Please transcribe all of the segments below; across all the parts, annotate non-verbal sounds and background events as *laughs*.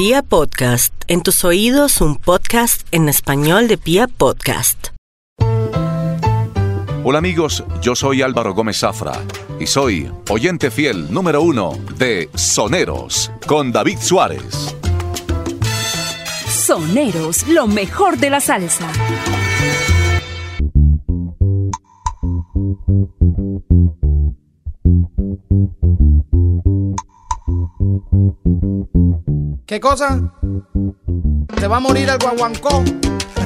Pia Podcast, en tus oídos un podcast en español de Pia Podcast. Hola amigos, yo soy Álvaro Gómez Zafra y soy oyente fiel número uno de Soneros con David Suárez. Soneros, lo mejor de la salsa. ¿Qué cosa? ¿Te va a morir el guaguancó?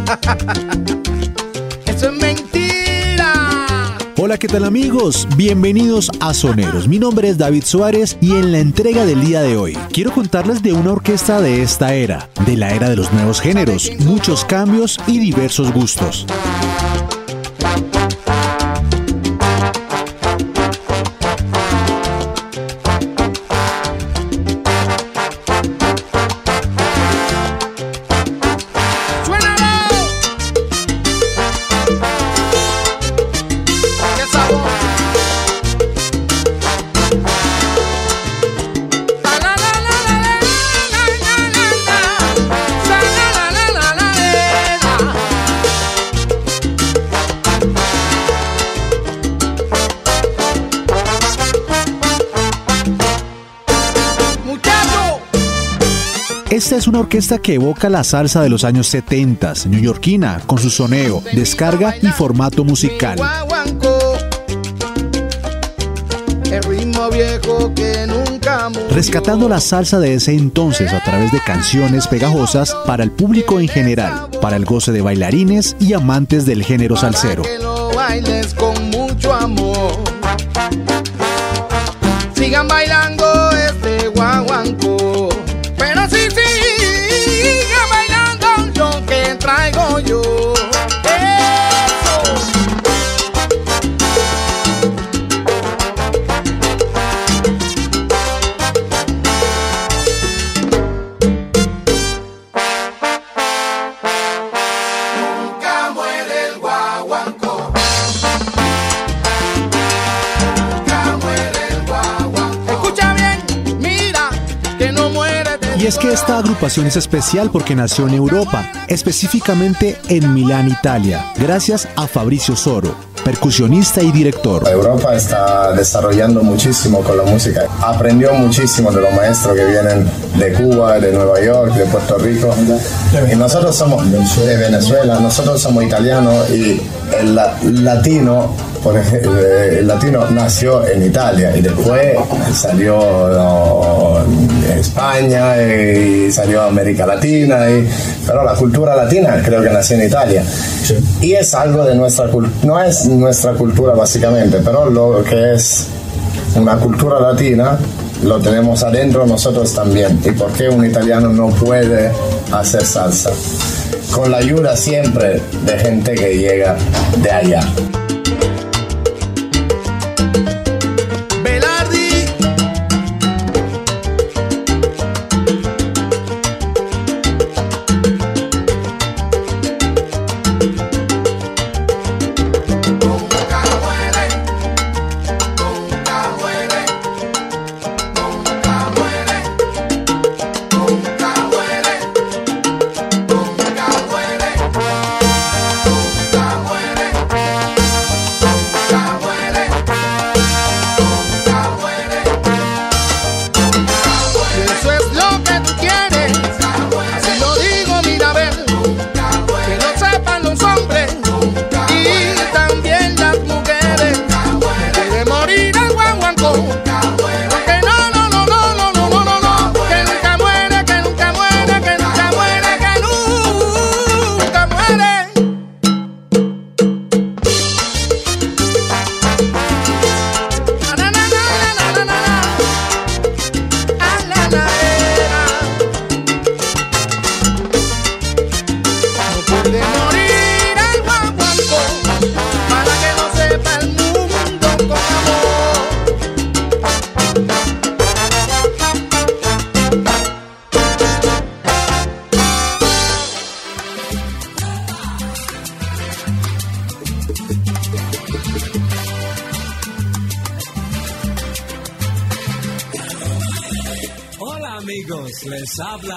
*laughs* Eso es mentira. Hola, ¿qué tal amigos? Bienvenidos a Soneros. Mi nombre es David Suárez y en la entrega del día de hoy quiero contarles de una orquesta de esta era, de la era de los nuevos géneros, muchos cambios y diversos gustos. Esta es una orquesta que evoca la salsa de los años 70, neoyorquina, con su soneo, descarga y formato musical. Rescatando la salsa de ese entonces a través de canciones pegajosas para el público en general, para el goce de bailarines y amantes del género salsero. Sigan bailando este guaguancó. Agrupación es especial porque nació en Europa, específicamente en Milán, Italia, gracias a Fabricio Soro, percusionista y director. Europa está desarrollando muchísimo con la música. Aprendió muchísimo de los maestros que vienen de Cuba, de Nueva York, de Puerto Rico. Y nosotros somos de Venezuela, nosotros somos italianos y el la- latino, por ejemplo, el latino nació en Italia y después salió en España y salió a América Latina. Y, pero la cultura latina creo que nació en Italia. Y es algo de nuestra cultura, no es nuestra cultura básicamente, pero lo que es una cultura latina lo tenemos adentro nosotros también. ¿Y por qué un italiano no puede hacer salsa? Con la ayuda siempre de gente que llega de allá.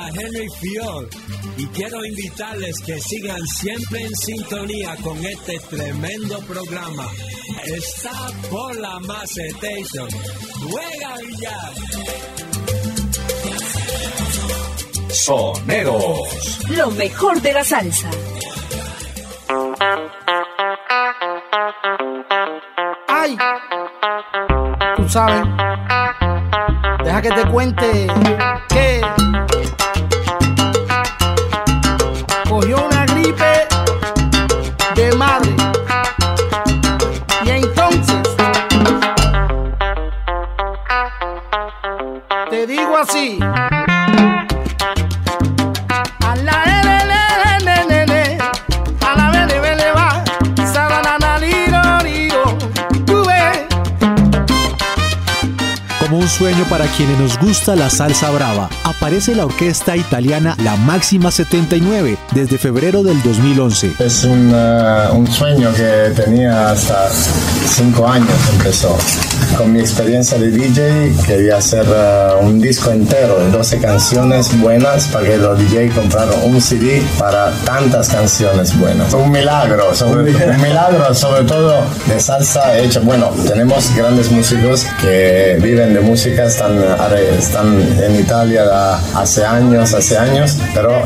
Henry Fior y quiero invitarles que sigan siempre en sintonía con este tremendo programa. Está por la Macetation. Juega billar. Soneros. Lo mejor de la salsa. Ay, tú sabes, deja que te cuente te sueño para quienes nos gusta la salsa brava, aparece la orquesta italiana La Máxima 79 desde febrero del 2011. Es un, uh, un sueño que tenía hasta cinco años empezó. Con mi experiencia de DJ quería hacer uh, un disco entero de 12 canciones buenas para que los DJ compraran un CD para tantas canciones buenas. Un milagro, sobre, un milagro sobre todo de salsa hecha. Bueno, tenemos grandes músicos que viven de música, están, están en Italia hace años, hace años, pero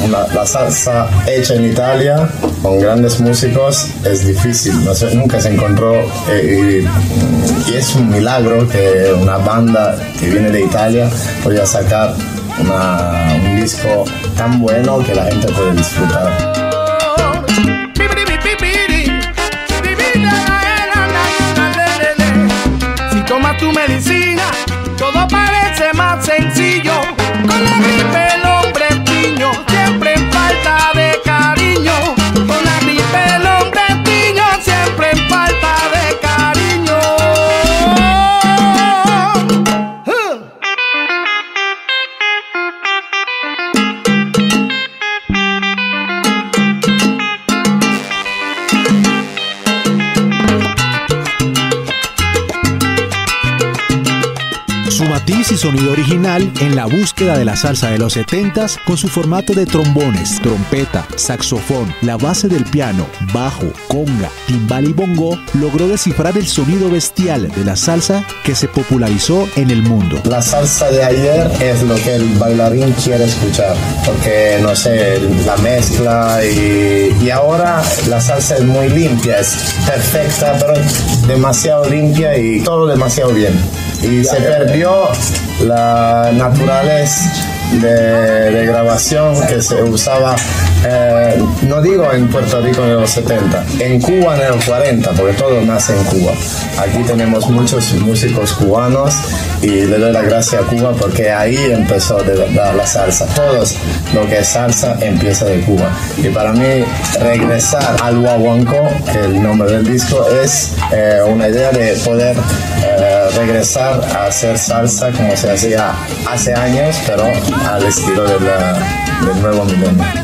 una- la salsa hecha en Italia con grandes músicos es difícil, no sé, nunca se encontró eh, y, y es un milagro que una banda que viene de Italia pueda sacar una- un disco tan bueno que la gente puede disfrutar. Si tomas tu medicina, sencillo. Con la gripe sonido original en la búsqueda de la salsa de los 70s con su formato de trombones, trompeta, saxofón, la base del piano, bajo, conga, timbal y bongo, logró descifrar el sonido bestial de la salsa que se popularizó en el mundo. La salsa de ayer es lo que el bailarín quiere escuchar, porque no sé, la mezcla y, y ahora la salsa es muy limpia, es perfecta, pero demasiado limpia y todo demasiado bien. Y se perdió la naturaleza de, grabación que se usaba, eh, no digo en Puerto Rico en los 70, en Cuba en los 40, porque todo nace en Cuba. Aquí tenemos muchos músicos cubanos y le doy la gracia a Cuba porque ahí empezó de verdad la salsa. Todos lo que es salsa empieza de Cuba. Y para mí regresar al guaguancó, que el nombre del disco es eh, una idea de poder eh, regresar a hacer salsa como se hacía hace años, pero al estilo del nuevo milenio.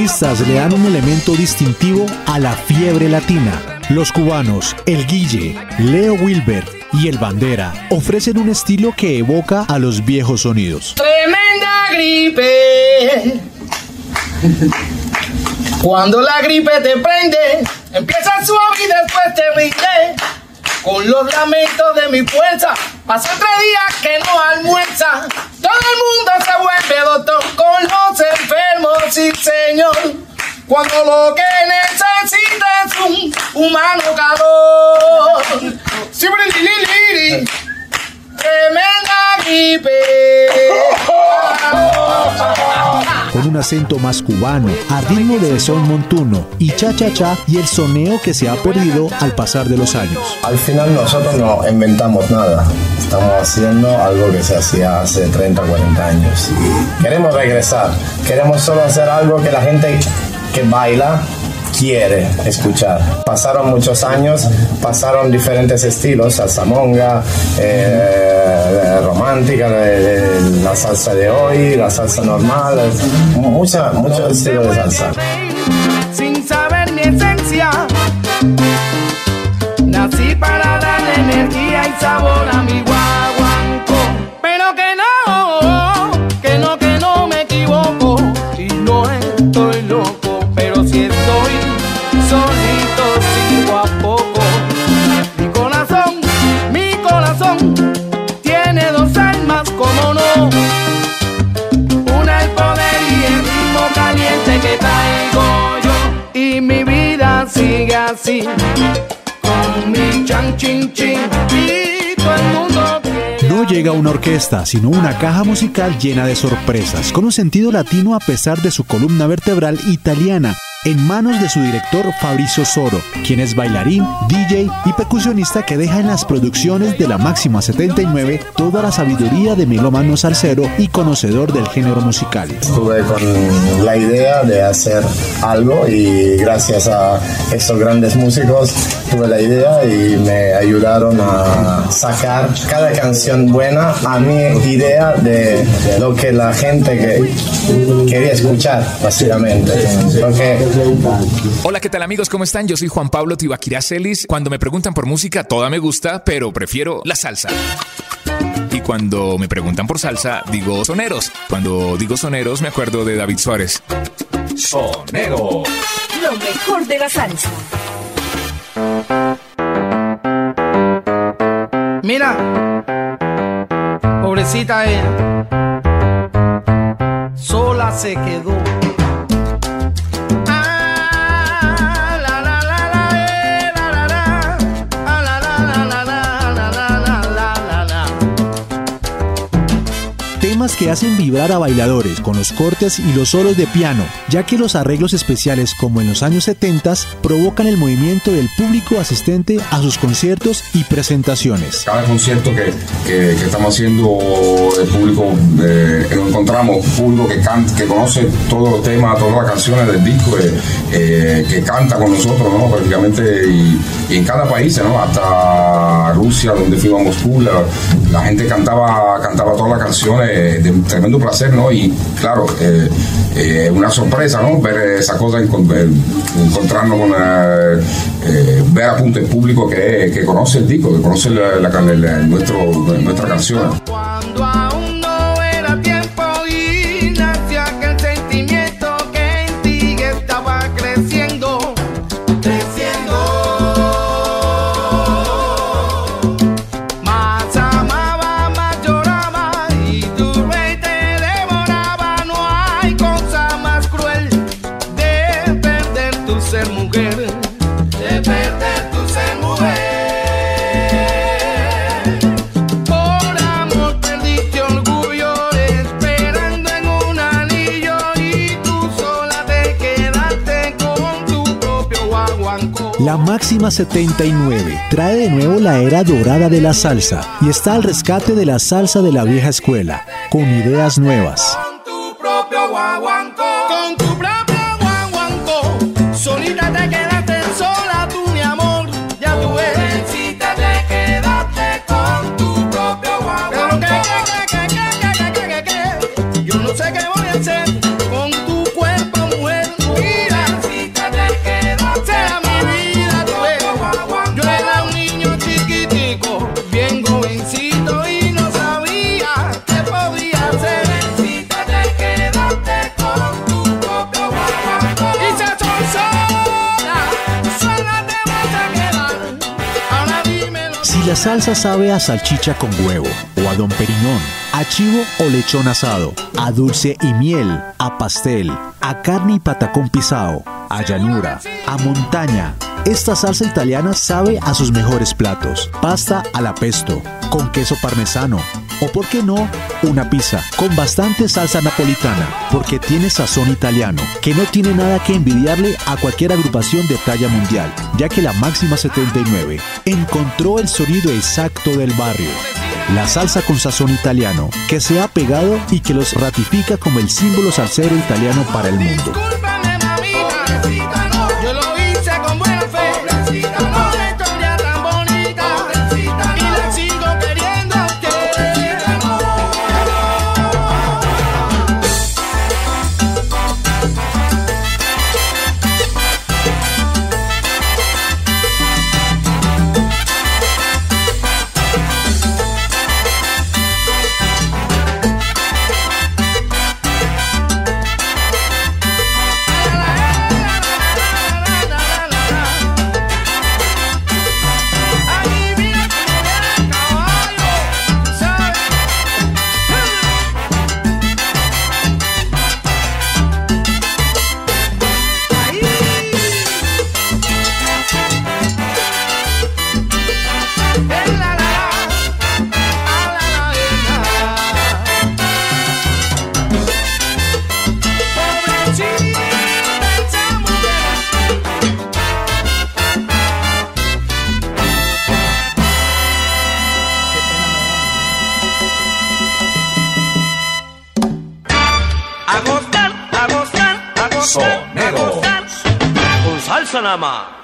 Le dan un elemento distintivo a la fiebre latina. Los cubanos, el Guille, Leo Wilber y el Bandera ofrecen un estilo que evoca a los viejos sonidos. tremenda gripe. Cuando la gripe te prende, empieza suave y después te rinde. Con los lamentos de mi fuerza, pasa tres días que no almuerza. Todo el mundo se vuelve doctor con los enfermos, sí señor. Cuando lo que necesita es un humano calor. Acento más cubano, a ritmo de son montuno y cha-cha-cha y el soneo que se ha perdido al pasar de los años. Al final nosotros no inventamos nada, estamos haciendo algo que se hacía hace 30, 40 años. Queremos regresar, queremos solo hacer algo que la gente que baila quiere escuchar. Pasaron muchos años, pasaron diferentes estilos, salsa monga, eh, romántica, la salsa de hoy, la salsa normal, mucha, muchos estilos de salsa. Sin saber mi esencia, nací para darle energía y sabor a mi guaguanco, No llega una orquesta, sino una caja musical llena de sorpresas, con un sentido latino a pesar de su columna vertebral italiana, en manos de su director Fabrizio Soro, quien es bailarín, DJ y percusionista que deja en las producciones de la Máxima 79 toda la sabiduría de melómano salsero y conocedor del género musical. Estuve con la idea de hacer algo y gracias a esos grandes músicos tuve la idea y me ayudaron a sacar cada canción buena a mi idea de lo que la gente que quería escuchar básicamente. Porque Hola, ¿qué tal amigos? ¿Cómo están? Yo soy Juan Pablo Tibaquira Celis. Cuando me preguntan por música, toda me gusta, pero prefiero la salsa. Y cuando me preguntan por salsa, digo soneros. Cuando digo soneros, me acuerdo de David Suárez. Sonero. Lo mejor de la salsa. Mira, pobrecita ella, sola se quedó. Temas que hacen vibrar a bailadores con los cortes y los solos de piano, ya que los arreglos especiales como en los años 70 provocan el movimiento del público asistente a sus conciertos y presentaciones. cada concierto que, que- que estamos haciendo, el público, eh, encontramos público que, canta, que conoce todos los temas, todas las canciones del disco, eh, eh, que canta con nosotros, ¿no? Prácticamente, y, y en cada país, ¿no? Hasta Rusia, donde fuimos a Moscú, la, la gente cantaba, cantaba todas las canciones, un tremendo placer, ¿no? Y claro, eh, eh, una sorpresa, ¿no? Ver esa cosa, encon- encontrarnos con, eh, eh, ver a punto el público que, que conoce el disco, que conoce la- la- nuestro, nuestra canción. Ser mujer, de perder tu ser mujer. Por amor perdiste orgullo esperando en un anillo y tú sola te quedaste con tu propio guaguancó. La máxima 79 trae de nuevo la era dorada de la salsa y está al rescate de la salsa de la vieja escuela, con ideas nuevas. Si la salsa sabe a salchicha con huevo, o a don Periñón, a chivo o lechón asado, a dulce y miel, a pastel, a carne y patacón pisado, a llanura, a montaña, esta salsa italiana sabe a sus mejores platos. Pasta al pesto, con queso parmesano, O por qué no, una pizza con bastante salsa napolitana, porque tiene sazón italiano, que no tiene nada que envidiarle a cualquier agrupación de talla mundial, ya que la máxima 79 encontró el sonido exacto del barrio. La salsa con sazón italiano, que se ha pegado y que los ratifica como el símbolo salsero italiano para el mundo. A gozar,